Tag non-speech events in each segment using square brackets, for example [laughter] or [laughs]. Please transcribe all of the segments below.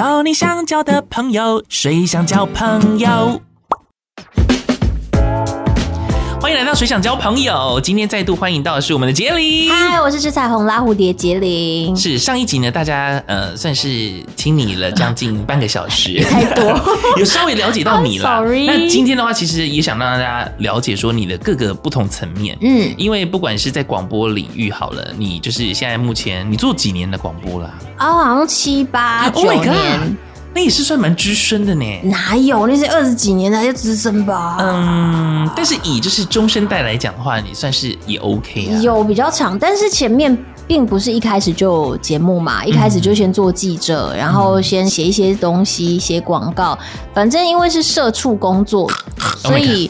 交你想交的朋友，谁想交朋友？欢迎来到水想交朋友，今天再度欢迎到的是我们的杰林。嗨，我是吃彩虹拉蝴蝶杰林。是上一集呢，大家呃算是听你了将近半个小时，[laughs] 太多，[laughs] 有稍微了解到你了。Sorry。那今天的话，其实也想让大家了解说你的各个不同层面。嗯，因为不管是在广播领域好了，你就是现在目前你做几年的广播啦？哦，好像七八九年。Oh 那也是算蛮资深的呢，哪有那些二十几年的就资深吧？嗯，但是以就是中生代来讲的话，你算是也 OK 啊。有比较长，但是前面并不是一开始就节目嘛，一开始就先做记者，嗯、然后先写一些东西，写广告。反正因为是社畜工作，所以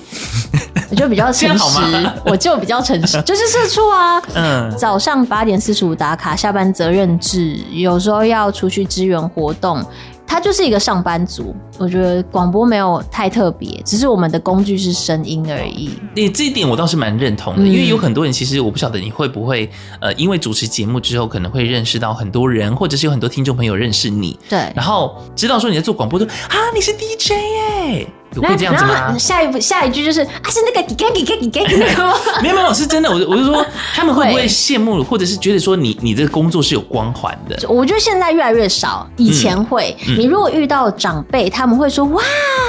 我就比较 [laughs] 诚实，我就比较诚实，[laughs] 就是社畜啊。嗯，早上八点四十五打卡，下班责任制，有时候要出去支援活动。他就是一个上班族，我觉得广播没有太特别，只是我们的工具是声音而已。你这一点我倒是蛮认同的，嗯、因为有很多人其实我不晓得你会不会呃，因为主持节目之后可能会认识到很多人，或者是有很多听众朋友认识你，对，然后知道说你在做广播，说啊你是 DJ 耶。有会这样子吗？下一步下一句就是啊，是那个给给给给给那个吗？[laughs] 没有没有，是真的。我我是说，他们会不会羡慕，或者是觉得说你你这个工作是有光环的？我觉得现在越来越少，以前会。嗯、你如果遇到长辈，他们会说哇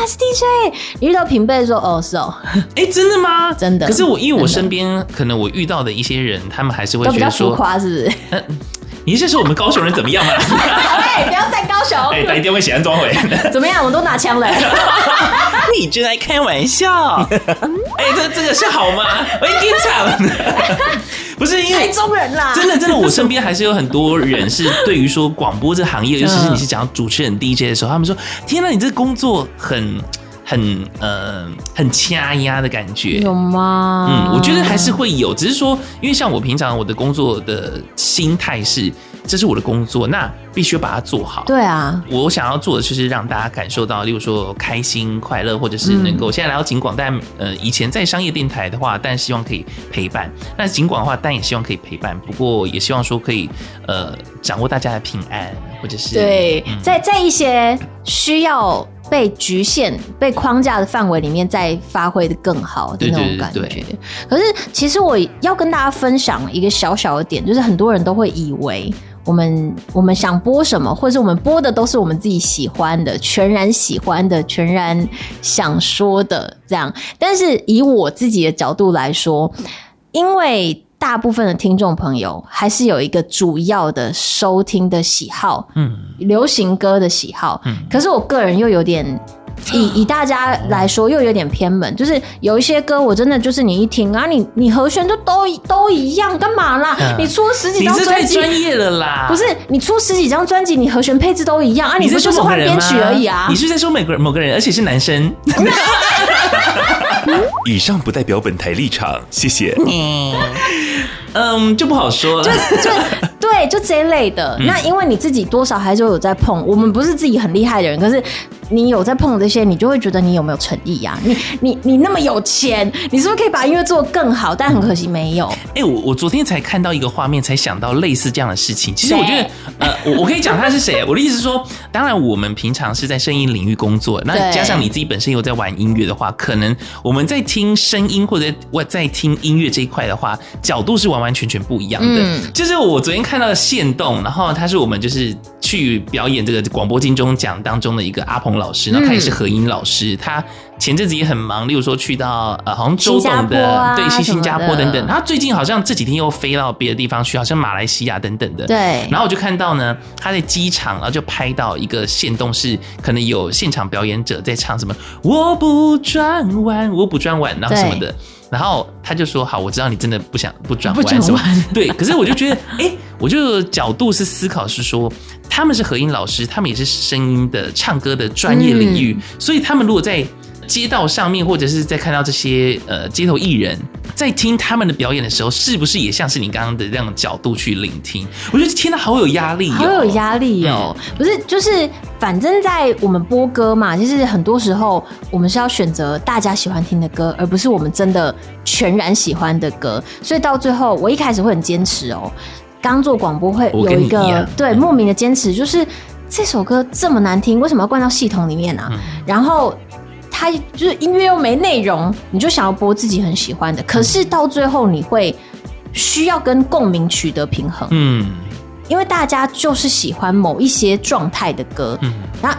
是 DJ；你遇到平辈说哦是哦。哎、欸，真的吗？真的。可是我因为我身边可能我遇到的一些人，他们还是会觉得说浮夸，是不是？呃你是说我们高雄人怎么样吗？[laughs] 哎，不要再高雄！[laughs] 哎，打一定会写安装回。[laughs] 怎么样？我都拿枪了。你真爱开玩笑。哎，这这个是好吗？我一电场。不是因为台中人啦。真的真的，我身边还是有很多人是对于说广播这行业，尤其是你是讲主持人 DJ 的时候，他们说：天哪，你这工作很。很呃很掐压的感觉有吗？嗯，我觉得还是会有，只是说，因为像我平常我的工作的心态是，这是我的工作，那必须把它做好。对啊，我想要做的就是让大家感受到，例如说开心快乐，或者是能够、嗯、现在来到景广，但呃以前在商业电台的话，但希望可以陪伴。那景广的话，但也希望可以陪伴，不过也希望说可以呃掌握大家的平安，或者是对，嗯、在在一些需要。被局限、被框架的范围里面，再发挥的更好的那种感觉。对对对对。可是，其实我要跟大家分享一个小小的点，就是很多人都会以为我们我们想播什么，或者是我们播的都是我们自己喜欢的、全然喜欢的、全然想说的这样。但是，以我自己的角度来说，因为。大部分的听众朋友还是有一个主要的收听的喜好，嗯，流行歌的喜好，嗯，可是我个人又有点 [gasps] 以以大家来说又有点偏门，就是有一些歌我真的就是你一听啊，你你和弦就都都一样，干嘛啦？你出十几张专辑，太专业了啦！不是你出十几张专辑，你和弦配置都一样啊？你不就是换编曲而已啊？你是在说某个某个人，而且是男生。[laughs] 以上不代表本台立场，谢谢。[laughs] [laughs] 嗯，就不好说了。就就对，就这一类的。嗯、那因为你自己多少还是有在碰，我们不是自己很厉害的人，可是。你有在碰这些，你就会觉得你有没有诚意呀、啊？你你你那么有钱，你是不是可以把音乐做得更好？但很可惜没有。哎、欸，我我昨天才看到一个画面，才想到类似这样的事情。其实我觉得，呃，我我可以讲他是谁。[laughs] 我的意思是说，当然我们平常是在声音领域工作，那加上你自己本身有在玩音乐的话，可能我们在听声音或者我在听音乐这一块的话，角度是完完全全不一样的。嗯、就是我昨天看到的线动，然后他是我们就是去表演这个广播金钟奖当中的一个阿鹏老师，然后他也是何音老师，嗯、他前阵子也很忙，例如说去到呃，好像周董的，啊、对，去新加坡等等。他最近好像这几天又飞到别的地方去，好像马来西亚等等的。对。然后我就看到呢，他在机场，然后就拍到一个现动，是可能有现场表演者在唱什么“我不转弯，我不转弯”，然后什么的。然后他就说：“好，我知道你真的不想不转弯是吧，[laughs] 对。可是我就觉得，哎、欸，我就角度是思考是说，他们是和音老师，他们也是声音的唱歌的专业领域，嗯、所以他们如果在。”街道上面，或者是在看到这些呃街头艺人，在听他们的表演的时候，是不是也像是你刚刚的这样的角度去聆听？我觉得天哪，好有压力，好有压力哦！嗯、不是，就是反正在我们播歌嘛，就是很多时候我们是要选择大家喜欢听的歌，而不是我们真的全然喜欢的歌。所以到最后，我一开始会很坚持哦，刚做广播会有一个一对莫名的坚持，就是。这首歌这么难听，为什么要灌到系统里面呢、啊？嗯、然后它就是音乐又没内容，你就想要播自己很喜欢的，可是到最后你会需要跟共鸣取得平衡。嗯，因为大家就是喜欢某一些状态的歌。嗯，那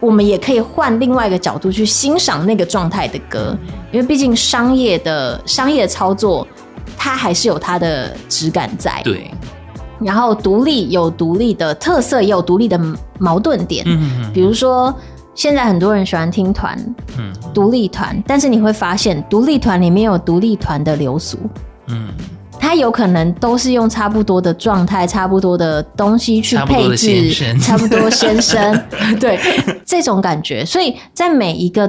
我们也可以换另外一个角度去欣赏那个状态的歌，因为毕竟商业的商业的操作，它还是有它的质感在。对。然后独立有独立的特色，也有独立的矛盾点。嗯，比如说现在很多人喜欢听团，嗯，独立团，但是你会发现独立团里面有独立团的流俗，嗯，它有可能都是用差不多的状态、差不多的东西去配置，差不多先生，对这种感觉。所以在每一个。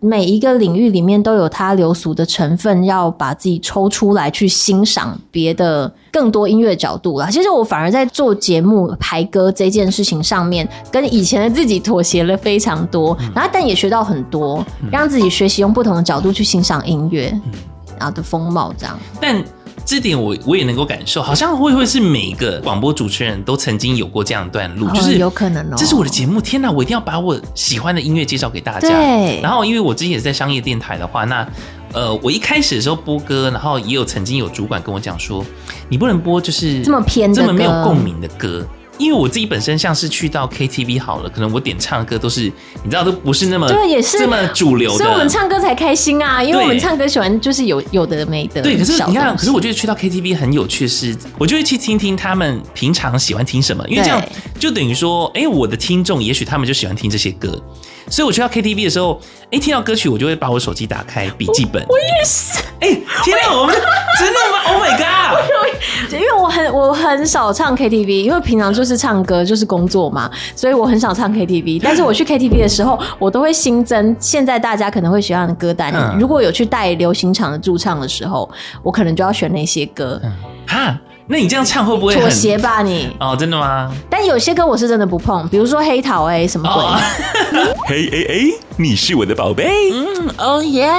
每一个领域里面都有它流俗的成分，要把自己抽出来去欣赏别的更多音乐角度啦。其实我反而在做节目排歌这件事情上面，跟以前的自己妥协了非常多，然后但也学到很多，让自己学习用不同的角度去欣赏音乐，然后的风貌这样。但这点我我也能够感受，好像会不会是每一个广播主持人都曾经有过这样一段路，哦、就是有可能哦。这是我的节目，天哪，我一定要把我喜欢的音乐介绍给大家。对。然后，因为我之前也是在商业电台的话，那呃，我一开始的时候播歌，然后也有曾经有主管跟我讲说，你不能播就是这么偏、这么没有共鸣的歌。因为我自己本身像是去到 KTV 好了，可能我点唱的歌都是你知道都不是那么对，也是。这么主流的，所以我们唱歌才开心啊，因为我们唱歌喜欢就是有有的没的。对，可是你看，可是我觉得去到 KTV 很有趣的是，我就会去听听他们平常喜欢听什么，因为这样就等于说，哎、欸，我的听众也许他们就喜欢听这些歌，所以我去到 KTV 的时候，哎、欸，听到歌曲我就会把我手机打开笔记本。我，我也是，哎、欸，天哪，我们真的吗？[laughs] Oh my god！因为我很我很少唱 KTV，因为平常就是唱歌就是。工作嘛，所以我很少唱 KTV。但是我去 KTV 的时候，我都会新增现在大家可能会喜欢的歌单。嗯、如果有去带流行场的驻唱的时候，我可能就要选那些歌。哈。那你这样唱会不会妥协吧你？哦，真的吗？但有些歌我是真的不碰，比如说黑桃 A 什么鬼？黑 A A，你是我的宝贝。嗯，哦耶。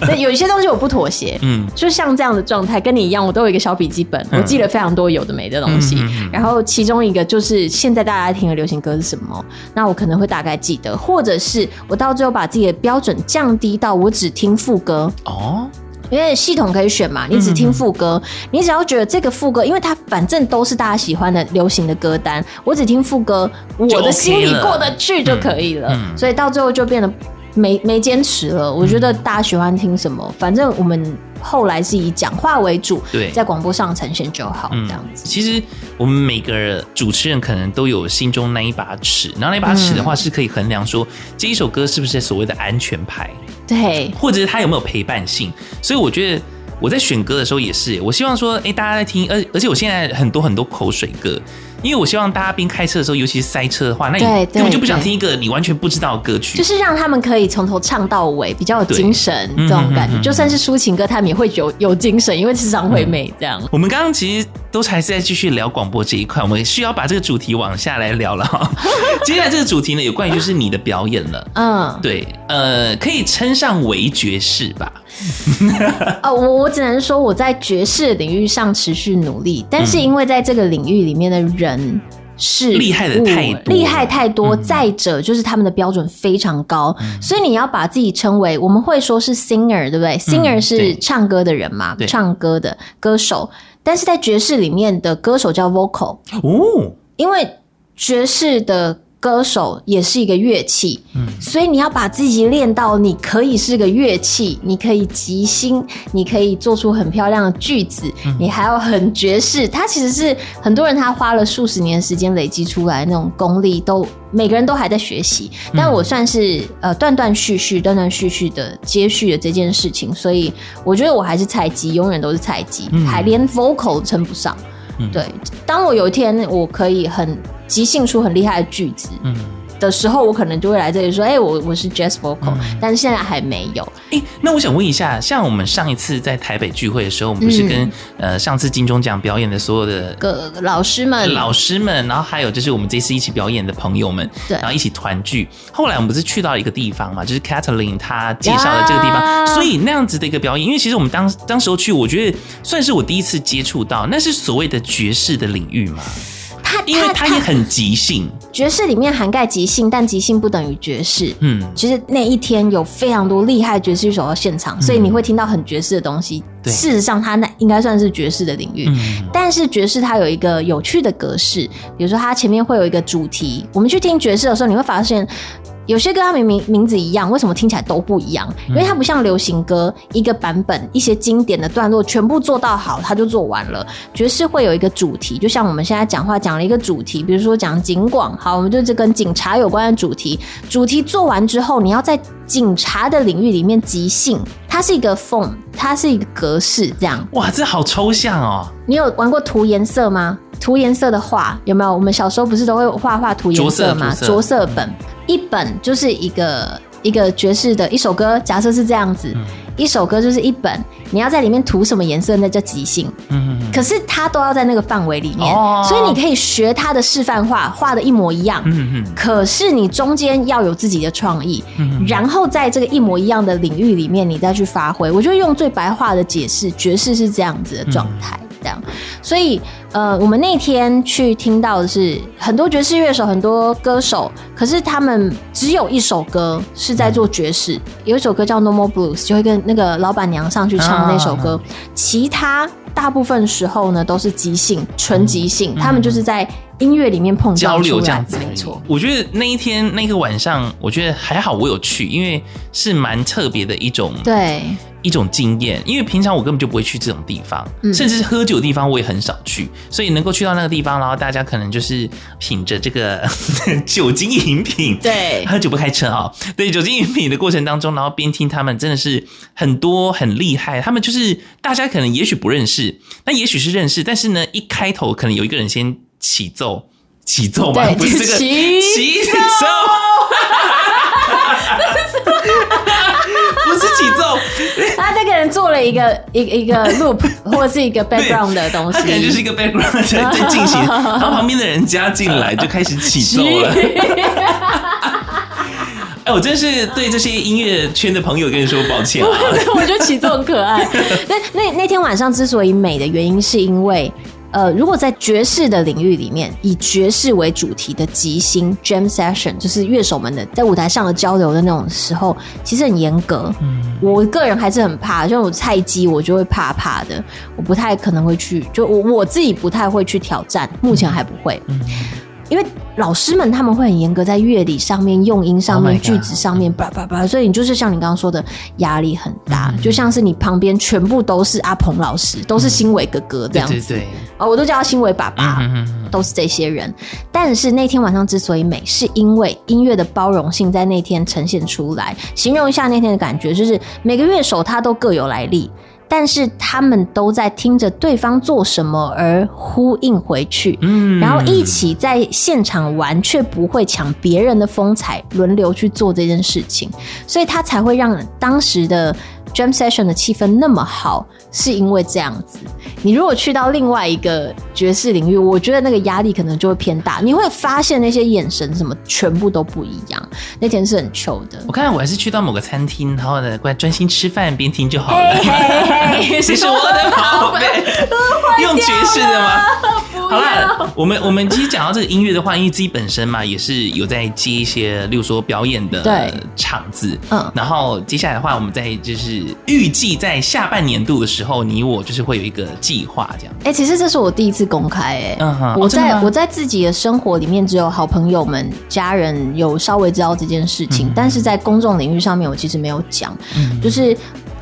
对，有一些东西我不妥协。嗯，就像这样的状态，跟你一样，我都有一个小笔记本，我记了非常多有的没的东西。嗯、然后其中一个就是现在大家听的流行歌是什么？那我可能会大概记得，或者是我到最后把自己的标准降低到我只听副歌。哦。因为系统可以选嘛，你只听副歌，嗯、你只要觉得这个副歌，因为它反正都是大家喜欢的流行的歌单，我只听副歌，我的心里过得去就可以了。嗯嗯、所以到最后就变得没没坚持了。我觉得大家喜欢听什么，反正我们后来是以讲话为主，对，在广播上呈现就好，这样子。其实我们每个主持人可能都有心中那一把尺，然后那把尺的话是可以衡量说这一首歌是不是所谓的安全牌。对，或者是它有没有陪伴性？所以我觉得我在选歌的时候也是，我希望说，哎，大家在听，而而且我现在很多很多口水歌。因为我希望大家边开车的时候，尤其是塞车的话，那你根本就不想听一个你完全不知道的歌曲。就是让他们可以从头唱到尾，比较有精神这种感觉。嗯、就算是抒情歌，他们也会有有精神，因为是张惠妹这样。嗯、我们刚刚其实都还是在继续聊广播这一块，我们需要把这个主题往下来聊了哈。[laughs] 接下来这个主题呢，有关于就是你的表演了。嗯，对，呃，可以称上为爵士吧。[laughs] 哦，我我只能说我在爵士领域上持续努力，但是因为在这个领域里面的人是厉害的太多，厉害太多。再者就是他们的标准非常高，所以你要把自己称为我们会说是 singer，对不对？singer 是唱歌的人嘛，唱歌的歌手。但是在爵士里面的歌手叫 vocal 哦，因为爵士的。歌手也是一个乐器，嗯，所以你要把自己练到你可以是个乐器，你可以即兴，你可以做出很漂亮的句子，嗯、你还要很爵士。它其实是很多人他花了数十年时间累积出来那种功力，都每个人都还在学习。但我算是呃断断续续、断断续续的接续了这件事情，所以我觉得我还是菜鸡，永远都是菜鸡，嗯、还连 vocal 称不上。嗯、对，当我有一天我可以很。即兴出很厉害的句子，嗯，的时候，我可能就会来这里说，哎、欸，我我是 jazz vocal，嗯、但是现在还没有。哎、欸，那我想问一下，像我们上一次在台北聚会的时候，我们不是跟、嗯、呃上次金钟奖表演的所有的个老师们、老师们，然后还有就是我们这次一起表演的朋友们，对，然后一起团聚。后来我们不是去到一个地方嘛，就是 Kathleen 她介绍的这个地方，所以那样子的一个表演，因为其实我们当当时候去，我觉得算是我第一次接触到，那是所谓的爵士的领域嘛。因为它也很即兴。爵士里面涵盖即兴，但即兴不等于爵士。嗯，其实那一天有非常多厉害爵士乐手到现场，所以你会听到很爵士的东西。对事实上，它那应该算是爵士的领域。嗯，但是爵士它有一个有趣的格式，比如说它前面会有一个主题。我们去听爵士的时候，你会发现。有些歌它明明名字一样，为什么听起来都不一样？因为它不像流行歌，一个版本一些经典的段落全部做到好，它就做完了。爵士会有一个主题，就像我们现在讲话讲了一个主题，比如说讲警广，好，我们就这跟警察有关的主题。主题做完之后，你要在警察的领域里面即兴，它是一个 form，它是一个格式，这样。哇，这好抽象哦！你有玩过涂颜色吗？涂颜色的画有没有？我们小时候不是都会画画涂颜色吗？着色本。一本就是一个一个爵士的一首歌，假设是这样子，嗯、一首歌就是一本，你要在里面涂什么颜色，那叫即兴。嗯，可是它都要在那个范围里面，哦、所以你可以学他的示范画，画的一模一样。嗯嗯。可是你中间要有自己的创意，嗯、然后在这个一模一样的领域里面，你再去发挥。我就用最白话的解释，爵士是这样子的状态。嗯这样，所以呃，我们那天去听到的是很多爵士乐手，很多歌手，可是他们只有一首歌是在做爵士，嗯、有一首歌叫《No More Blues》，就会跟那个老板娘上去唱那首歌，啊、其他大部分时候呢都是即兴，纯即兴，嗯、他们就是在音乐里面碰交流这样子，没错。我觉得那一天那个晚上，我觉得还好，我有去，因为是蛮特别的一种对。一种经验，因为平常我根本就不会去这种地方，嗯、甚至是喝酒的地方我也很少去，所以能够去到那个地方，然后大家可能就是品着这个 [laughs] 酒精饮品，对，喝酒不开车啊、喔，对，酒精饮品的过程当中，然后边听他们真的是很多很厉害，他们就是大家可能也许不认识，那也许是认识，但是呢，一开头可能有一个人先起奏，起奏嘛，对不是这个起起奏。不是起 [laughs] 奏，他这个人做了一个一一个 loop [laughs] 或者是一个 background 的东西，他可能就是一个 background 在在进行，然后旁边的人加进来就开始起奏了。[laughs] 哎，我真是对这些音乐圈的朋友跟你说抱歉啊！我觉得起奏很可爱。那那那天晚上之所以美的原因，是因为。呃，如果在爵士的领域里面，以爵士为主题的即兴 jam session，就是乐手们的在舞台上的交流的那种时候，其实很严格。嗯，我个人还是很怕，像我菜鸡，我就会怕怕的，我不太可能会去，就我我自己不太会去挑战，目前还不会。嗯。嗯因为老师们他们会很严格，在乐理上面、用音上面、oh、句子上面，叭叭叭，所以你就是像你刚刚说的，压力很大，嗯、就像是你旁边全部都是阿鹏老师，都是新伟哥哥这样子，对对对，哦，我都叫他新伟爸爸，嗯、都是这些人。但是那天晚上之所以美，是因为音乐的包容性在那天呈现出来。形容一下那天的感觉，就是每个乐手他都各有来历。但是他们都在听着对方做什么而呼应回去，嗯，然后一起在现场玩，却不会抢别人的风采，轮流去做这件事情，所以他才会让当时的 jam session 的气氛那么好。是因为这样子，你如果去到另外一个爵士领域，我觉得那个压力可能就会偏大。你会发现那些眼神什么全部都不一样。那天是很糗的。我看到我还是去到某个餐厅，然后呢，乖专心吃饭边听就好了。嘿嘿嘿，这是 [laughs] 我的宝贝，[laughs] 用爵士的吗？好了，我们我们其实讲到这个音乐的话，因为自己本身嘛，也是有在接一些，例如说表演的场子。嗯，然后接下来的话，我们在就是预计在下半年度的时候。你我就是会有一个计划，这样。哎、欸，其实这是我第一次公开、欸，哎、uh，huh. 我在、oh, 我在自己的生活里面，只有好朋友们、家人有稍微知道这件事情，嗯、但是在公众领域上面，我其实没有讲。嗯，就是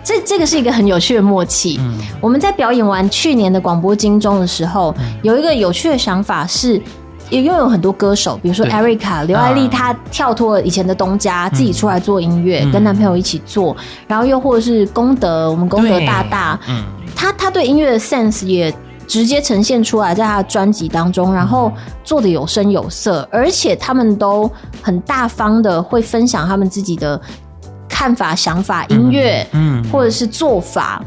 这这个是一个很有趣的默契。嗯，我们在表演完去年的广播金钟的时候，嗯、有一个有趣的想法是。也拥有很多歌手，比如说 Erica 刘爱丽，她跳脱了以前的东家，自己出来做音乐，跟男朋友一起做。然后又或者是功德，我们功德大大，嗯，他他对音乐的 sense 也直接呈现出来，在他的专辑当中，然后做的有声有色，而且他们都很大方的会分享他们自己的看法、想法、音乐，嗯，或者是做法。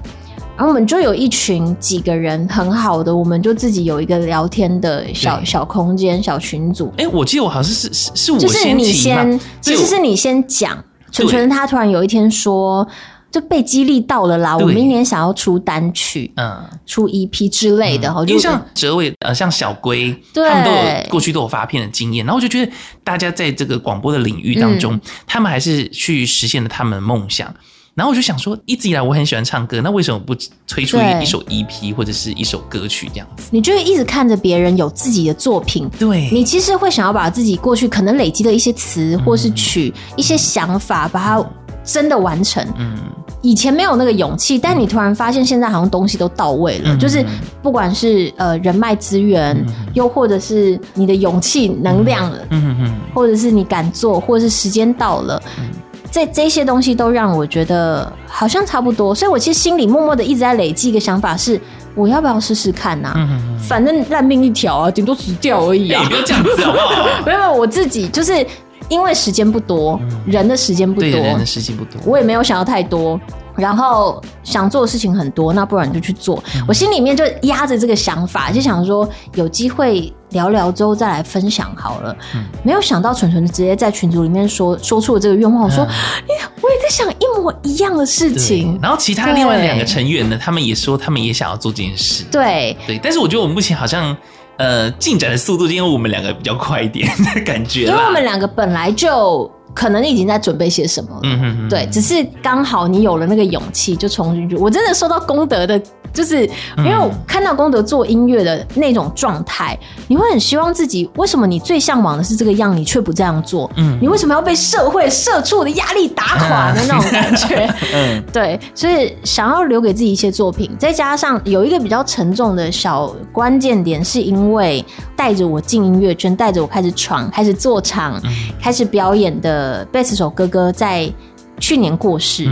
然后我们就有一群几个人很好的，我们就自己有一个聊天的小小空间、小群组。哎，我记得我好像是是是我先就是你先，其实是你先讲，纯纯他突然有一天说，就被激励到了啦。我明年想要出单曲，嗯，出 EP 之类的。因为像哲伟呃，像小龟，他们都有过去都有发片的经验，然后我就觉得大家在这个广播的领域当中，他们还是去实现了他们的梦想。然后我就想说，一直以来我很喜欢唱歌，那为什么不推出一首 EP 或者是一首歌曲这样子？你就会一直看着别人有自己的作品，对，你其实会想要把自己过去可能累积的一些词或是曲、嗯、一些想法，把它真的完成。嗯，以前没有那个勇气，但你突然发现现在好像东西都到位了，嗯、就是不管是呃人脉资源，嗯、又或者是你的勇气能量了，嗯嗯，或者是你敢做，或者是时间到了。嗯。这这些东西都让我觉得好像差不多，所以我其实心里默默的一直在累积一个想法是，我要不要试试看呐、反正烂命一条啊，顶多死掉而已不要这样子好不好？[laughs] 没有，我自己就是因为时间不多，嗯、人的时间不多，人的时间不多，我也没有想要太多。然后想做的事情很多，那不然就去做。嗯、我心里面就压着这个想法，就想说有机会聊聊之后再来分享好了。嗯、没有想到纯纯直接在群组里面说说出了这个愿望，我说，我也在想一模一样的事情。然后其他另外两个成员呢，他们也说他们也想要做这件事。对对，但是我觉得我们目前好像呃进展的速度，因为我们两个比较快一点的感觉，因为我们两个本来就。可能已经在准备些什么了，嗯哼哼，对，只是刚好你有了那个勇气就冲进去。我真的受到功德的，就是因为我看到功德做音乐的那种状态，你会很希望自己。为什么你最向往的是这个样，你却不这样做？嗯，你为什么要被社会社畜的压力打垮的那种感觉？[laughs] 嗯，对，所以想要留给自己一些作品，再加上有一个比较沉重的小关键点，是因为带着我进音乐圈，带着我开始闯，开始做场，开始表演的。呃，贝斯手哥哥在去年过世，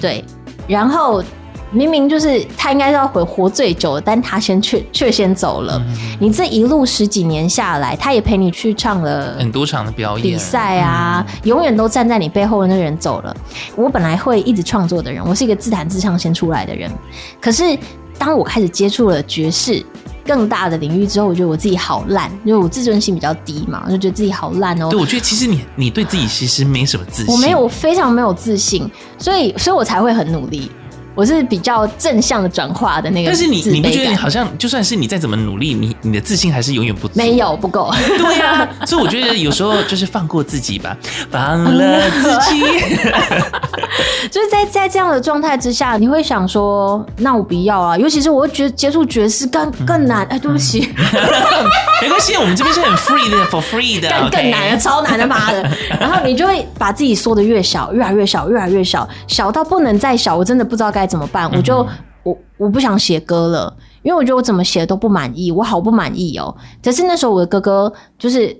对，然后明明就是他应该是要活活最久，但他先却却先走了。嗯、你这一路十几年下来，他也陪你去唱了很多场的表演比赛啊，嗯、永远都站在你背后的那个人走了。我本来会一直创作的人，我是一个自弹自唱先出来的人，可是当我开始接触了爵士。更大的领域之后，我觉得我自己好烂，因为我自尊心比较低嘛，我就觉得自己好烂哦。对，我觉得其实你你对自己其实没什么自信。我没有，我非常没有自信，所以所以我才会很努力。我是比较正向的转化的那个，但是你你不觉得你好像就算是你再怎么努力，你你的自信还是永远不足？没有不够。对呀、啊，所以我觉得有时候就是放过自己吧，放了自己。[laughs] 就是在在这样的状态之下，你会想说，那我不要啊。尤其是我会觉得接触爵士更更难。哎，对不起，[laughs] 没关系，我们这边是很 free 的，for free 的，更更难的，超难的，妈的。然后你就会把自己缩的越小，越来越小，越来越小，小到不能再小。我真的不知道该。怎么办？我就我我不想写歌了，因为我觉得我怎么写都不满意，我好不满意哦。可是那时候我的哥哥就是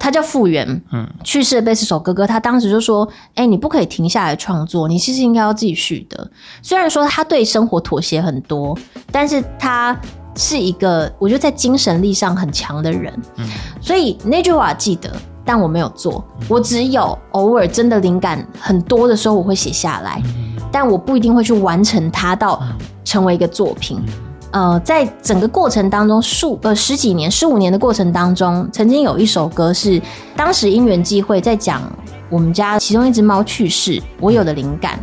他叫复原，嗯，去世的贝斯手哥哥，他当时就说：“哎，你不可以停下来创作，你其实应该要继续的。”虽然说他对生活妥协很多，但是他是一个我觉得在精神力上很强的人，嗯，所以那句话记得，但我没有做，我只有偶尔真的灵感很多的时候，我会写下来。但我不一定会去完成它到成为一个作品。呃，在整个过程当中，数呃十几年、十五年的过程当中，曾经有一首歌是当时因缘际会在讲我们家其中一只猫去世，我有的灵感。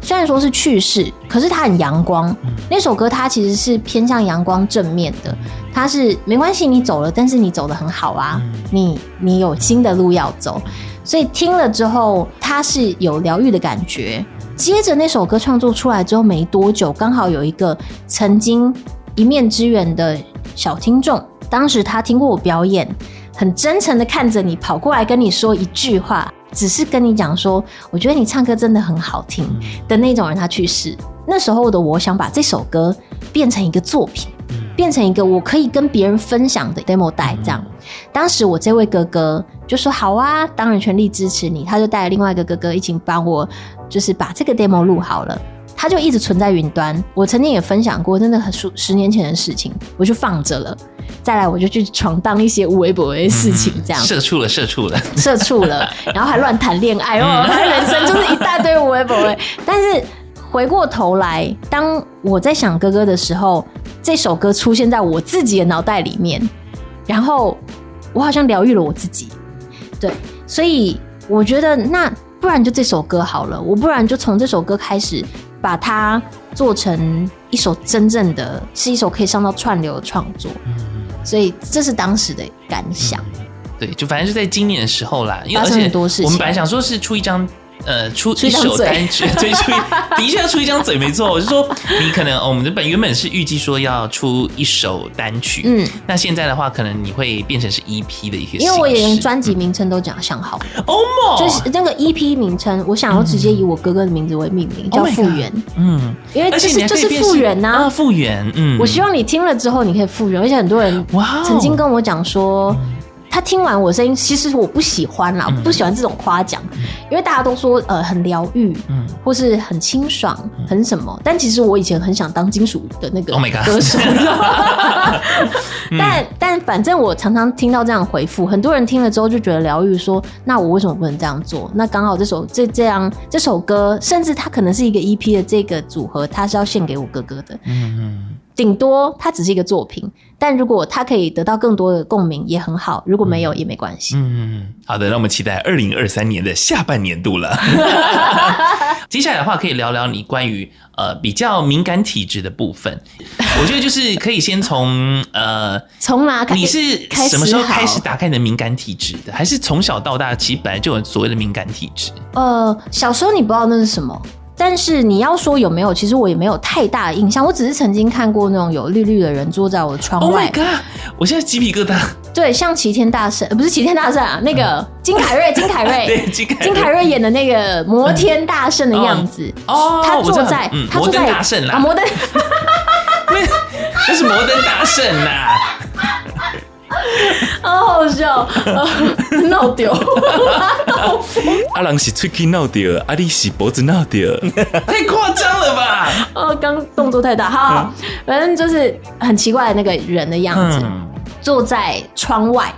虽然说是去世，可是它很阳光。那首歌它其实是偏向阳光正面的，它是没关系，你走了，但是你走的很好啊，你你有新的路要走，所以听了之后，它是有疗愈的感觉。接着那首歌创作出来之后没多久，刚好有一个曾经一面之缘的小听众，当时他听过我表演，很真诚的看着你，跑过来跟你说一句话，只是跟你讲说，我觉得你唱歌真的很好听的那种人，他去世。那时候的我想把这首歌变成一个作品，变成一个我可以跟别人分享的 demo 带，这样。当时我这位哥哥就说好啊，当然全力支持你，他就带了另外一个哥哥一起帮我。就是把这个 demo 录好了，它就一直存在云端。我曾经也分享过，真的很数十年前的事情，我就放着了。再来，我就去闯荡一些无微不微的事情，这样。社畜了，社畜了，社畜了，然后还乱谈恋爱，哦，人生就是一大堆无微不微。但是回过头来，当我在想哥哥的时候，这首歌出现在我自己的脑袋里面，然后我好像疗愈了我自己。对，所以我觉得那。不然就这首歌好了，我不然就从这首歌开始把它做成一首真正的，是一首可以上到串流的创作。嗯，所以这是当时的感想。嗯、对，就反正就在今年的时候啦，因为很多事情。我们本来想说是出一张。呃，出一首单曲，对，出的确要出一张嘴，没错。我就说，你可能、哦、我们的本原本是预计说要出一首单曲，嗯，那现在的话，可能你会变成是 EP 的一个，因为我也连专辑名称都讲想好了，哦、嗯、就是那个 EP 名称，我想要直接以我哥哥的名字为命名，嗯、叫复原，嗯，因为这是就是复原呐、啊，复原，嗯，我希望你听了之后你可以复原，而且很多人哇，曾经跟我讲说。他听完我声音，其实我不喜欢啦，嗯、不喜欢这种夸奖，嗯、因为大家都说呃很疗愈，嗯，或是很清爽，嗯、很什么。但其实我以前很想当金属的那个歌手，[laughs] [laughs] 但但反正我常常听到这样回复，很多人听了之后就觉得疗愈，说那我为什么不能这样做？那刚好这首这这样这首歌，甚至它可能是一个 EP 的这个组合，它是要献给我哥哥的，嗯嗯。顶多它只是一个作品，但如果它可以得到更多的共鸣也很好。如果没有也没关系。嗯，好的，那我们期待二零二三年的下半年度了。[laughs] 接下来的话，可以聊聊你关于呃比较敏感体质的部分。我觉得就是可以先从呃从哪开始？你是什么时候开始打开你的敏感体质的？还是从小到大其实本来就有所谓的敏感体质？呃，小时候你不知道那是什么。但是你要说有没有，其实我也没有太大的印象。我只是曾经看过那种有绿绿的人坐在我的窗外。Oh my god！我现在鸡皮疙瘩。对，像齐天大圣，不是齐天大圣啊，那个金凯瑞，[laughs] 金凯瑞，对，金凯瑞，金凯瑞演的那个摩天大圣的样子。哦，他坐在，他坐在摩登大圣啦，摩登，[laughs] 那是摩登大圣啦。[laughs] 好好笑，闹丢，[laughs] 阿郎是喙齿闹丢，阿你是脖子闹丢，[laughs] 太夸张了吧？哦，刚动作太大，好，反正就是很奇怪的那个人的样子，坐在窗外，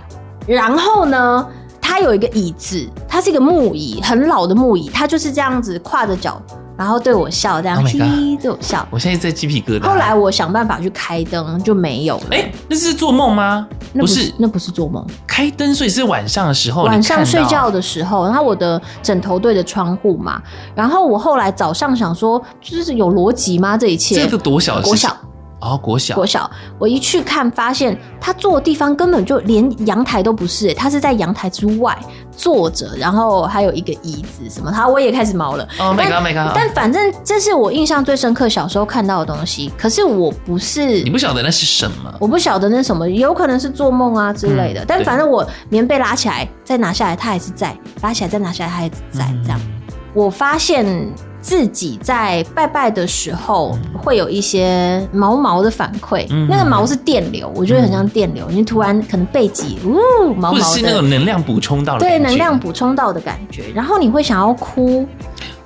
然后呢，他有一个椅子，它是一个木椅，很老的木椅，他就是这样子跨着脚。然后对我笑，这样嘿、oh、对我笑。我现在在鸡皮疙瘩。后来我想办法去开灯，就没有了。哎、欸，那是做梦吗？不是，不是，那不是做梦。开灯，所以是晚上的时候。晚上睡觉的时候，然后我的枕头对着窗户嘛。然后我后来早上想说，就是有逻辑吗？这一切？这个多小的？多小？哦，国小，国小，我一去看，发现他坐的地方根本就连阳台都不是，他是在阳台之外坐着，然后还有一个椅子什么，他我也开始毛了。哦，没看，没看。但反正这是我印象最深刻小时候看到的东西，可是我不是，你不晓得那是什么？我不晓得那什么，有可能是做梦啊之类的。嗯、但反正我棉被拉起来再拿下来，他还是在；拉起来再拿下来，他还是在。这样，嗯、我发现。自己在拜拜的时候会有一些毛毛的反馈，嗯、那个毛是电流，我觉得很像电流。嗯、你突然可能背脊，呜，毛毛的，或者是那种能量补充到的，对，能量补充到的感觉。然后你会想要哭，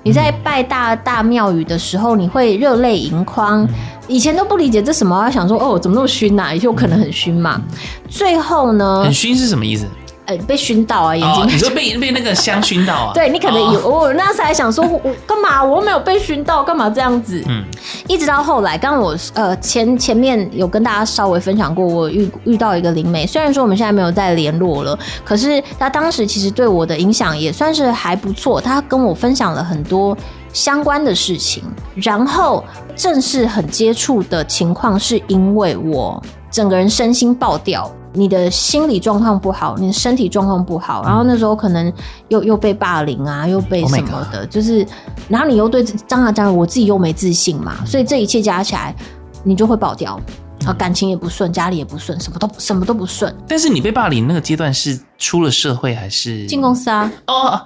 你在拜大大庙宇的时候，你会热泪盈眶。嗯、以前都不理解这什么，要想说哦，怎么那么熏呐、啊？以前我可能很熏嘛。最后呢，很熏是什么意思？呃，被熏到啊，眼睛、哦。你说被被那个香熏到啊？[laughs] 对，你可能有，我、哦、那时还想说，我干嘛？我没有被熏到，干嘛这样子？嗯，一直到后来，刚刚我呃前前面有跟大家稍微分享过，我遇遇到一个灵媒，虽然说我们现在没有再联络了，可是他当时其实对我的影响也算是还不错，他跟我分享了很多相关的事情，然后正式很接触的情况，是因为我整个人身心爆掉。你的心理状况不好，你的身体状况不好，然后那时候可能又又被霸凌啊，又被什么的，就是，然后你又对张啊张，我自己又没自信嘛，所以这一切加起来，你就会爆掉，啊，感情也不顺，家里也不顺，什么都什么都不顺。但是你被霸凌那个阶段是出了社会还是进公司啊？哦，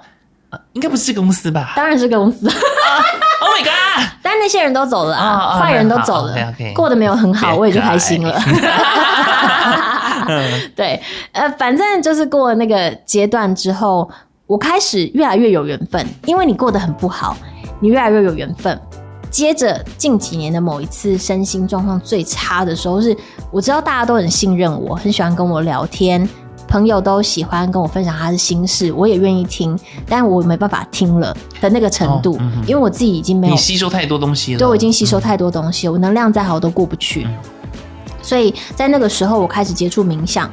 应该不是公司吧？当然是公司。[laughs] Oh my god！但那些人都走了啊，坏人都走了，过得没有很好，我也就开心了。[laughs] [laughs] 对，呃，反正就是过了那个阶段之后，我开始越来越有缘分，因为你过得很不好，你越来越有缘分。接着近几年的某一次身心状况最差的时候，是我知道大家都很信任我，很喜欢跟我聊天，朋友都喜欢跟我分享他的心事，我也愿意听，但我没办法听了的那个程度，哦嗯、因为我自己已经没有你吸收太多东西了，对，我已经吸收太多东西，嗯、我能量再好都过不去。嗯所以在那个时候，我开始接触冥想，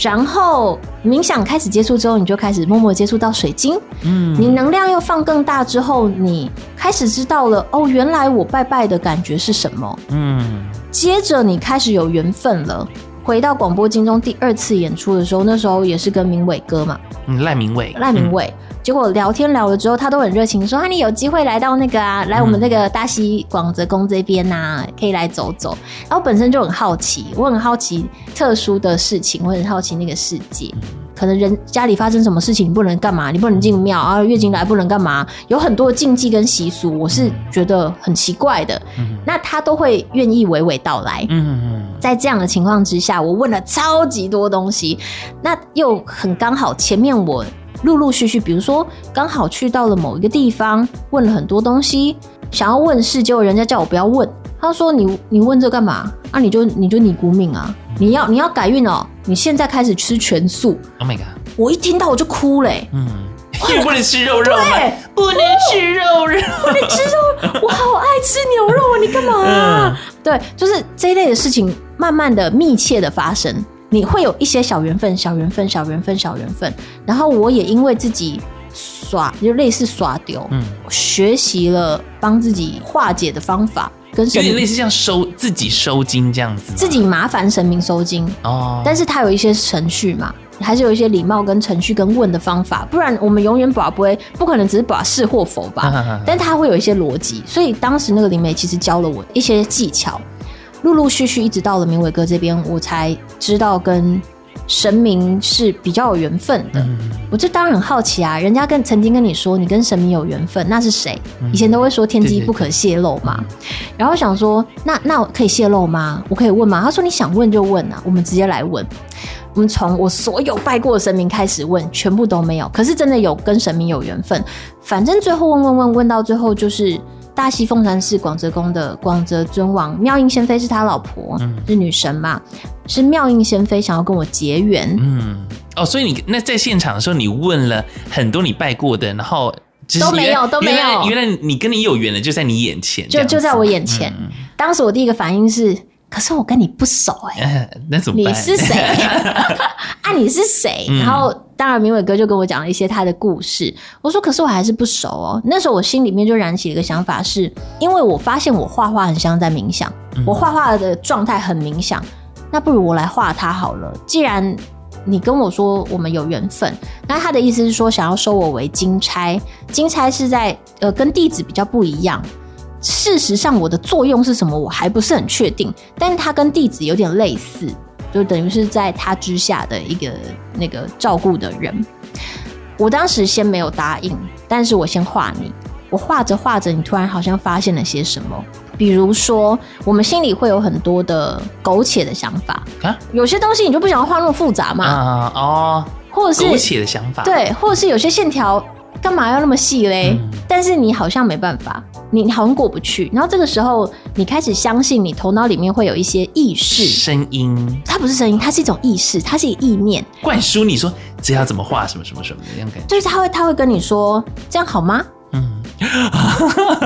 然后冥想开始接触之后，你就开始默默接触到水晶。嗯，你能量又放更大之后，你开始知道了哦，原来我拜拜的感觉是什么。嗯，接着你开始有缘分了。回到广播金钟第二次演出的时候，那时候也是跟明伟哥嘛，嗯，赖明伟，赖明伟。嗯结果聊天聊了之后，他都很热情，说：“啊，你有机会来到那个啊，来我们那个大溪广泽宫这边呐、啊，可以来走走。”然后本身就很好奇，我很好奇特殊的事情，我很好奇那个世界，可能人家里发生什么事情，你不能干嘛？你不能进庙啊，月经来不能干嘛？有很多禁忌跟习俗，我是觉得很奇怪的。那他都会愿意娓娓道来。嗯嗯在这样的情况之下，我问了超级多东西，那又很刚好前面我。陆陆续续，比如说刚好去到了某一个地方，问了很多东西，想要问事，结果人家叫我不要问。他说你：“你你问这干嘛？啊，你就你就你骨命啊！你要你要改运哦！你现在开始吃全素。Oh my god！我一听到我就哭嘞。嗯，你 [laughs] 不能吃肉肉吗？对，不能吃肉肉，不能吃肉。我好爱吃牛肉啊！你干嘛啊？嗯，对，就是这一类的事情，慢慢的、密切的发生。你会有一些小缘分，小缘分，小缘分，小缘分。然后我也因为自己耍，就类似耍丢，嗯，学习了帮自己化解的方法，跟神明有点类似像收自己收金这样子，自己麻烦神明收金哦。但是它有一些程序嘛，还是有一些礼貌跟程序跟问的方法，不然我们永远把不会，不可能只是把是或否吧。[laughs] 但它会有一些逻辑，所以当时那个灵媒其实教了我一些技巧。陆陆续续一直到了明伟哥这边，我才知道跟神明是比较有缘分的。嗯、我这当然很好奇啊，人家跟曾经跟你说你跟神明有缘分，那是谁？以前都会说天机不可泄露嘛。然后想说，那那我可以泄露吗？我可以问吗？他说你想问就问啊，我们直接来问。我们从我所有拜过的神明开始问，全部都没有。可是真的有跟神明有缘分，反正最后问问问问到最后就是。大溪凤山寺广泽宫的广泽尊王妙音仙妃是他老婆，嗯、是女神嘛？是妙音仙妃想要跟我结缘。嗯，哦，所以你那在现场的时候，你问了很多你拜过的，然后都没有都没有。原来，你跟你有缘的就在你眼前，就就在我眼前。嗯、当时我第一个反应是。可是我跟你不熟哎、欸，[laughs] 那怎么办？你是谁？[laughs] [laughs] 啊，你是谁？然后当然明伟哥就跟我讲了一些他的故事。我说，可是我还是不熟哦。那时候我心里面就燃起了一个想法是，是因为我发现我画画很像在冥想，我画画的状态很冥想，那不如我来画他好了。既然你跟我说我们有缘分，那他的意思是说想要收我为金钗，金钗是在呃跟弟子比较不一样。事实上，我的作用是什么，我还不是很确定。但是他跟弟子有点类似，就等于是在他之下的一个那个照顾的人。我当时先没有答应，但是我先画你。我画着画着，你突然好像发现了些什么。比如说，我们心里会有很多的苟且的想法啊，有些东西你就不想要画那么复杂嘛。啊哦，或者是苟且的想法，对，或者是有些线条。干嘛要那么细嘞？嗯、但是你好像没办法，你好像过不去。然后这个时候，你开始相信你头脑里面会有一些意识声音，它不是声音，它是一种意识，它是一个意念灌输你说这要怎么画，什么什么什么的那种感觉。就是他会，他会跟你说这样好吗？嗯，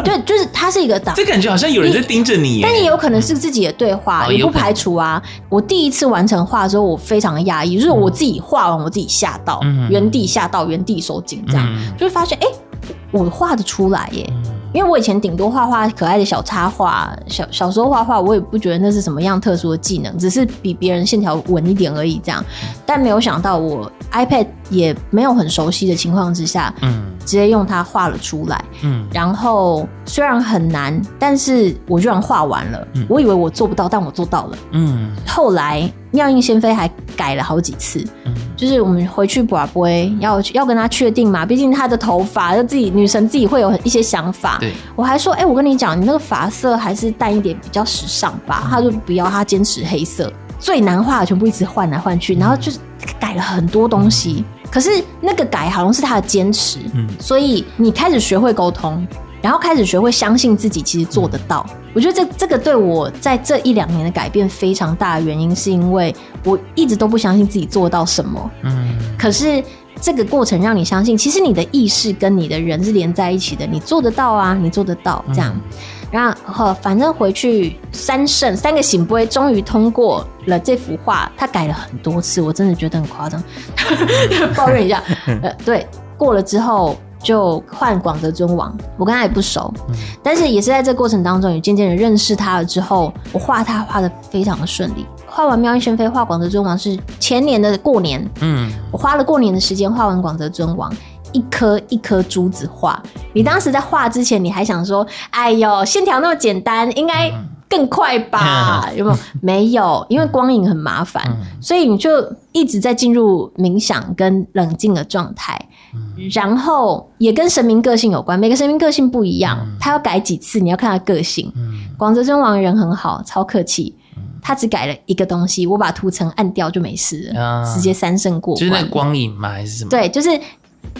对，[laughs] 就是它是一个档，这感觉好像有人在盯着你，但也有可能是自己的对话，嗯、也不排除啊。我第一次完成画的时候，我非常的压抑，就是我自己画完，我自己吓到，嗯、原地吓到，原地收紧，这样、嗯、就会发现，哎、欸，我画的出来耶。因为我以前顶多画画可爱的小插画，小小时候画画，我也不觉得那是什么样特殊的技能，只是比别人线条稳一点而已，这样。但没有想到我 iPad 也没有很熟悉的情况之下，嗯，直接用它画了出来，嗯，然后虽然很难，但是我居然画完了。嗯，我以为我做不到，但我做到了，嗯。后来妙音仙妃还改了好几次，嗯。就是我们回去拔杯，要要跟他确定嘛，毕竟她的头发，就自己女神自己会有一些想法。对，我还说，哎、欸，我跟你讲，你那个发色还是淡一点比较时尚吧。嗯、他就不要，他坚持黑色，最难画的全部一直换来换去，然后就是改了很多东西。嗯、可是那个改好像是他的坚持，嗯，所以你开始学会沟通。然后开始学会相信自己，其实做得到。嗯、我觉得这这个对我在这一两年的改变非常大的原因，是因为我一直都不相信自己做到什么。嗯，可是这个过程让你相信，其实你的意识跟你的人是连在一起的，你做得到啊，你做得到。这样，嗯、然后反正回去三圣三个醒杯终于通过了这幅画，他改了很多次，我真的觉得很夸张，[laughs] 抱怨一下。[laughs] 呃，对，过了之后就换广泽尊王，我跟他也不熟，但是也是在这过程当中，也渐渐的认识他了之后，我画他画的非常的顺利。画完妙音仙妃，画广泽尊王是前年的过年，嗯，我花了过年的时间画完广泽尊王。一颗一颗珠子画，你当时在画之前，你还想说：“哎呦，线条那么简单，应该更快吧？” [laughs] 有没有？没有，因为光影很麻烦，所以你就一直在进入冥想跟冷静的状态。然后也跟神明个性有关，每个神明个性不一样，他要改几次，你要看他个性。广泽尊王人很好，超客气，他只改了一个东西，我把图层按掉就没事了，直接三圣过关。就是那光影吗？还是什么？对，就是。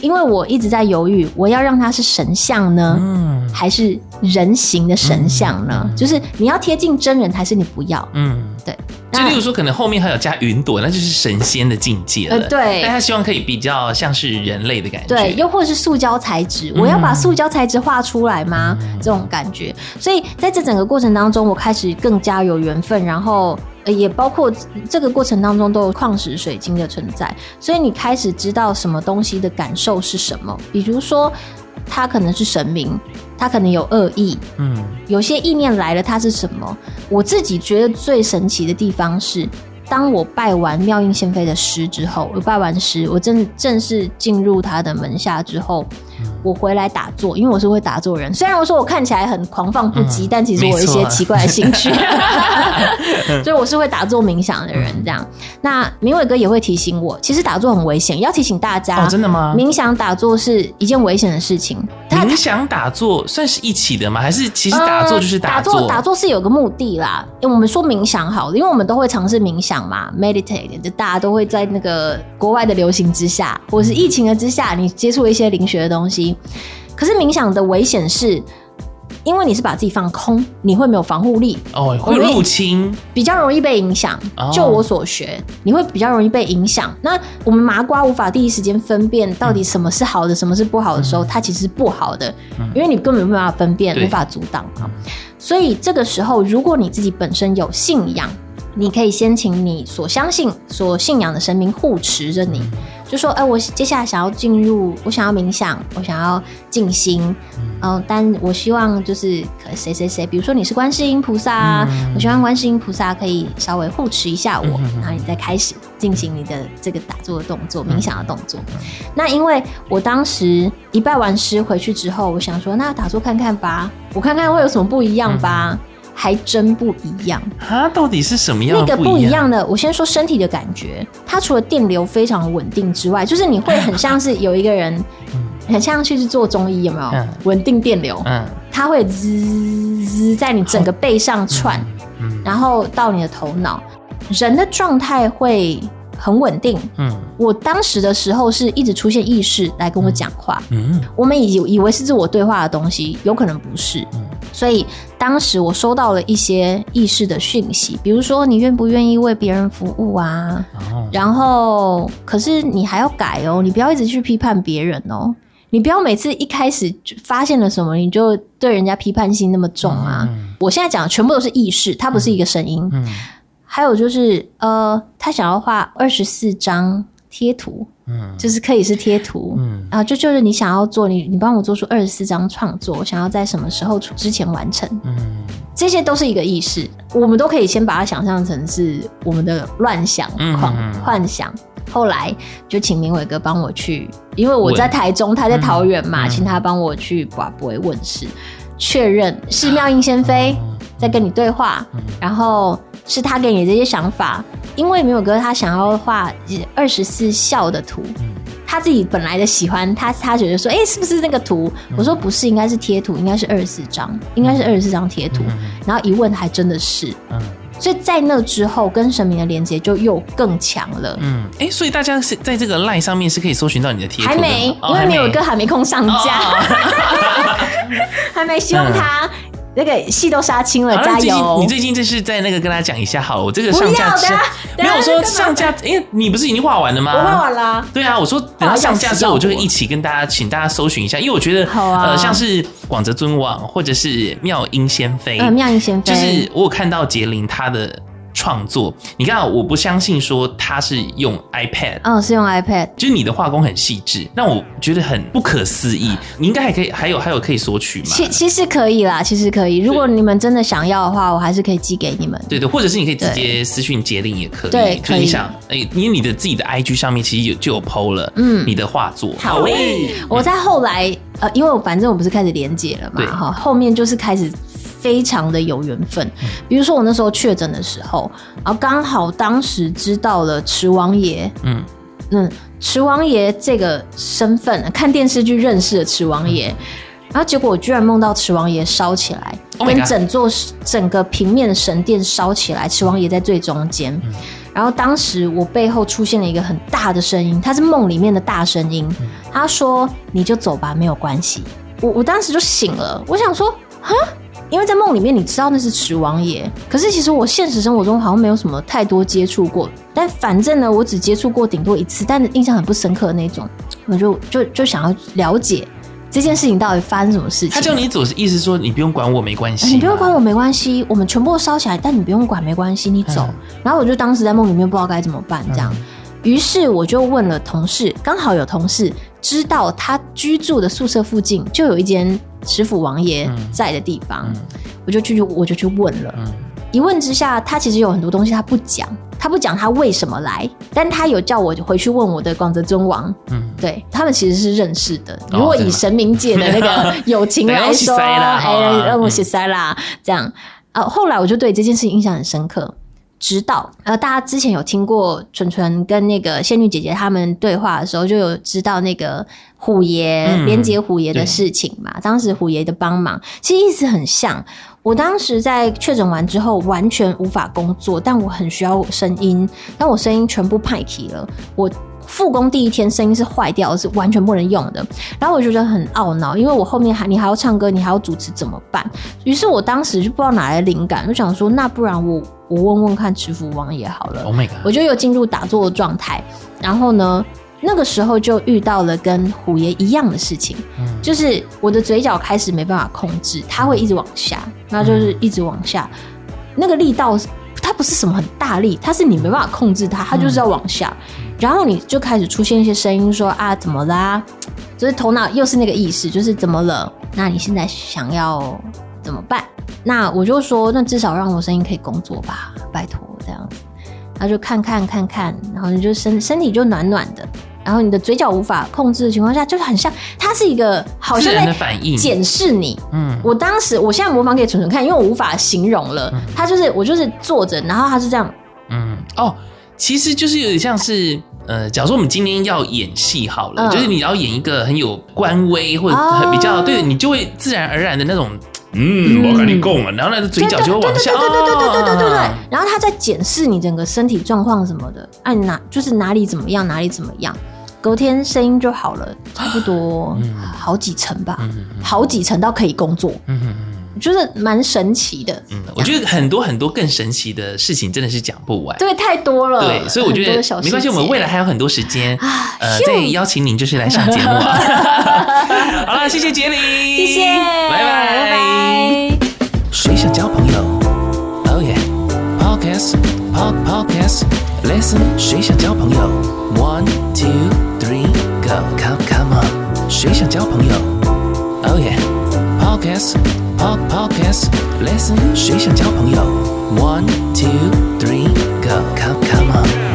因为我一直在犹豫，我要让它是神像呢，嗯、还是人形的神像呢？嗯、就是你要贴近真人，还是你不要？嗯，对。就例如说，可能后面还有加云朵，那就是神仙的境界了。呃，对。但他希望可以比较像是人类的感觉。对，又或者是塑胶材质，我要把塑胶材质画出来吗？嗯、这种感觉。所以在这整个过程当中，我开始更加有缘分，然后。也包括这个过程当中都有矿石水晶的存在，所以你开始知道什么东西的感受是什么。比如说，它可能是神明，它可能有恶意，嗯，有些意念来了，它是什么？我自己觉得最神奇的地方是，当我拜完妙印仙妃的师之后，我拜完师，我正正式进入他的门下之后。我回来打坐，因为我是会打坐人。虽然我说我看起来很狂放不羁，嗯、但其实我有一些奇怪的兴趣，[laughs] [laughs] 所以我是会打坐冥想的人。这样，嗯、那明伟哥也会提醒我，其实打坐很危险，要提醒大家。哦，真的吗？冥想打坐是一件危险的事情。冥想打坐算是一起的吗？还是其实打坐就是打坐？呃、打坐打坐是有个目的啦。因为我们说冥想好了，因为我们都会尝试冥想嘛，meditate，就大家都会在那个国外的流行之下，或是疫情的之下，你接触一些灵学的东西。可是冥想的危险是，因为你是把自己放空，你会没有防护力哦，会入侵，比较容易被影响。就我所学，你会比较容易被影响。那我们麻瓜无法第一时间分辨到底什么是好的，什么是不好的时候，它其实是不好的，因为你根本没办法分辨，无法阻挡。所以这个时候，如果你自己本身有信仰，你可以先请你所相信、所信仰的神明护持着你。就说，哎、欸，我接下来想要进入，我想要冥想，我想要静心，嗯、呃，但我希望就是谁谁谁，比如说你是观世音菩萨，嗯、我希望观世音菩萨可以稍微护持一下我，嗯、然后你再开始进行你的这个打坐的动作、冥想的动作。嗯、那因为我当时一拜完师回去之后，我想说，那打坐看看吧，我看看会有什么不一样吧。嗯还真不一样，它到底是什么样？那个不一样的，我先说身体的感觉。它除了电流非常稳定之外，就是你会很像是有一个人，很像去做中医，有没有？稳定电流，嗯，它会滋滋在你整个背上窜，然后到你的头脑，人的状态会很稳定。嗯，我当时的时候是一直出现意识来跟我讲话。嗯，我们以以为是自我对话的东西，有可能不是。所以当时我收到了一些意识的讯息，比如说你愿不愿意为别人服务啊？然后可是你还要改哦，你不要一直去批判别人哦，你不要每次一开始就发现了什么你就对人家批判性那么重啊。我现在讲的全部都是意识，它不是一个声音。还有就是呃，他想要画二十四张贴图。嗯，就是可以是贴图，嗯。啊，就就是你想要做，你你帮我做出二十四张创作，我想要在什么时候之前完成，嗯，这些都是一个意识，我们都可以先把它想象成是我们的乱想、狂幻想。后来就请明伟哥帮我去，因为我在台中，他在桃园嘛，请他帮我去拔杯问事，确认是妙音仙妃在跟你对话，然后是他给你这些想法。因为铭伟哥他想要画二十四孝的图，他自己本来的喜欢，他他觉得说，哎，是不是那个图？我说不是，应该是贴图，应该是二十四张，应该是二十四张贴图。然后一问，还真的是。所以在那之后，跟神明的连接就又更强了。嗯，哎，所以大家是在这个 line 上面是可以搜寻到你的贴图。还没，因为铭伟哥还没空上架，[laughs] 还没，希望他。那个戏都杀青了，加油！你最近这是在那个跟大家讲一下好了，我这个上架之后没有我说上架，因为你不是已经画完了吗？我画完了。对啊，我说等到上架之后，我就会一起跟大家，请大家搜寻一下，因为我觉得呃，像是广泽尊王或者是妙音仙妃，呃，妙音仙妃，就是我有看到杰林他的。创作，你看，我不相信说他是用 iPad，嗯，是用 iPad，就是你的画工很细致，那我觉得很不可思议。你应该还可以，还有还有可以索取吗？其其实可以啦，其实可以。如果你们真的想要的话，我还是可以寄给你们。对对，或者是你可以直接私讯婕铃也可以。对。你想，哎，因为你的自己的 IG 上面其实有就有 PO 了，嗯，你的画作。好诶，我在后来，呃，因为我反正我不是开始连结了嘛，哈，后面就是开始。非常的有缘分，比如说我那时候确诊的时候，然后刚好当时知道了池王爷，嗯。嗯，池王爷这个身份，看电视剧认识了池王爷，然后结果我居然梦到池王爷烧起来，跟整座整个平面的神殿烧起来，池王爷在最中间，然后当时我背后出现了一个很大的声音，他是梦里面的大声音，他说：“你就走吧，没有关系。”我我当时就醒了，我想说，哈。因为在梦里面，你知道那是池王爷，可是其实我现实生活中好像没有什么太多接触过。但反正呢，我只接触过顶多一次，但印象很不深刻的那种。我就就就想要了解这件事情到底发生什么事情。他叫你走，是意思说你不用管我，没关系。你不用管我，没关系。我们全部都烧起来，但你不用管，没关系，你走。嗯、然后我就当时在梦里面不知道该怎么办，这样。于、嗯、是我就问了同事，刚好有同事知道他居住的宿舍附近就有一间。池府王爷在的地方，嗯、我就去，我就去问了。嗯、一问之下，他其实有很多东西他不讲，他不讲他为什么来，但他有叫我回去问我的广泽尊王。嗯，对他们其实是认识的。如果以神明界的那个 [laughs] 友情来说，哎，让我写塞啦，这样啊。后来我就对这件事情印象很深刻。直到呃，大家之前有听过纯纯跟那个仙女姐姐他们对话的时候，就有知道那个虎爷连接虎爷的事情嘛。嗯、当时虎爷的帮忙，其实意思很像。我当时在确诊完之后，完全无法工作，但我很需要声音，但我声音全部派气了。我复工第一天，声音是坏掉，是完全不能用的。然后我就觉得很懊恼，因为我后面还你还要唱歌，你还要主持，怎么办？于是我当时就不知道哪来的灵感，就想说，那不然我。我问问看池福王也好了，我就有进入打坐的状态，然后呢，那个时候就遇到了跟虎爷一样的事情，就是我的嘴角开始没办法控制，它会一直往下，那就是一直往下，那个力道它不是什么很大力，它是你没办法控制它，它就是要往下，然后你就开始出现一些声音说啊怎么啦，就是头脑又是那个意识，就是怎么了？那你现在想要怎么办？那我就说，那至少让我声音可以工作吧，拜托这样子。他就看看看看，然后你就身身体就暖暖的，然后你的嘴角无法控制的情况下，就是很像他是一个好像在检视你。嗯，我当时我现在模仿给纯纯看，因为我无法形容了。他就是我就是坐着，然后他是这样。嗯哦，其实就是有点像是呃，假如说我们今天要演戏好了，嗯、就是你要演一个很有官威或者很比较、哦、对，你就会自然而然的那种。嗯，我跟你供了，然后他的嘴角就会往下，对对对对对对对对对。然后他在检视你整个身体状况什么的，按哪就是哪里怎么样，哪里怎么样，隔天声音就好了，差不多好几层吧，好几层到可以工作。就是蛮神奇的，嗯，我觉得很多很多更神奇的事情真的是讲不完，对，太多了，对，所以我觉得没关系，我们未来还有很多时间，呃，再邀请您就是来上节目啊。[laughs] 好了，谢谢杰林，谢谢，拜拜。拜拜。谁想交朋友？Oh yeah，Podcast Pod Podcast Listen，谁想交朋友？One two three go come come on，谁想交朋友？Oh yeah，Podcast。Pod Podcast Listen，谁想交朋友？One two three go come come on。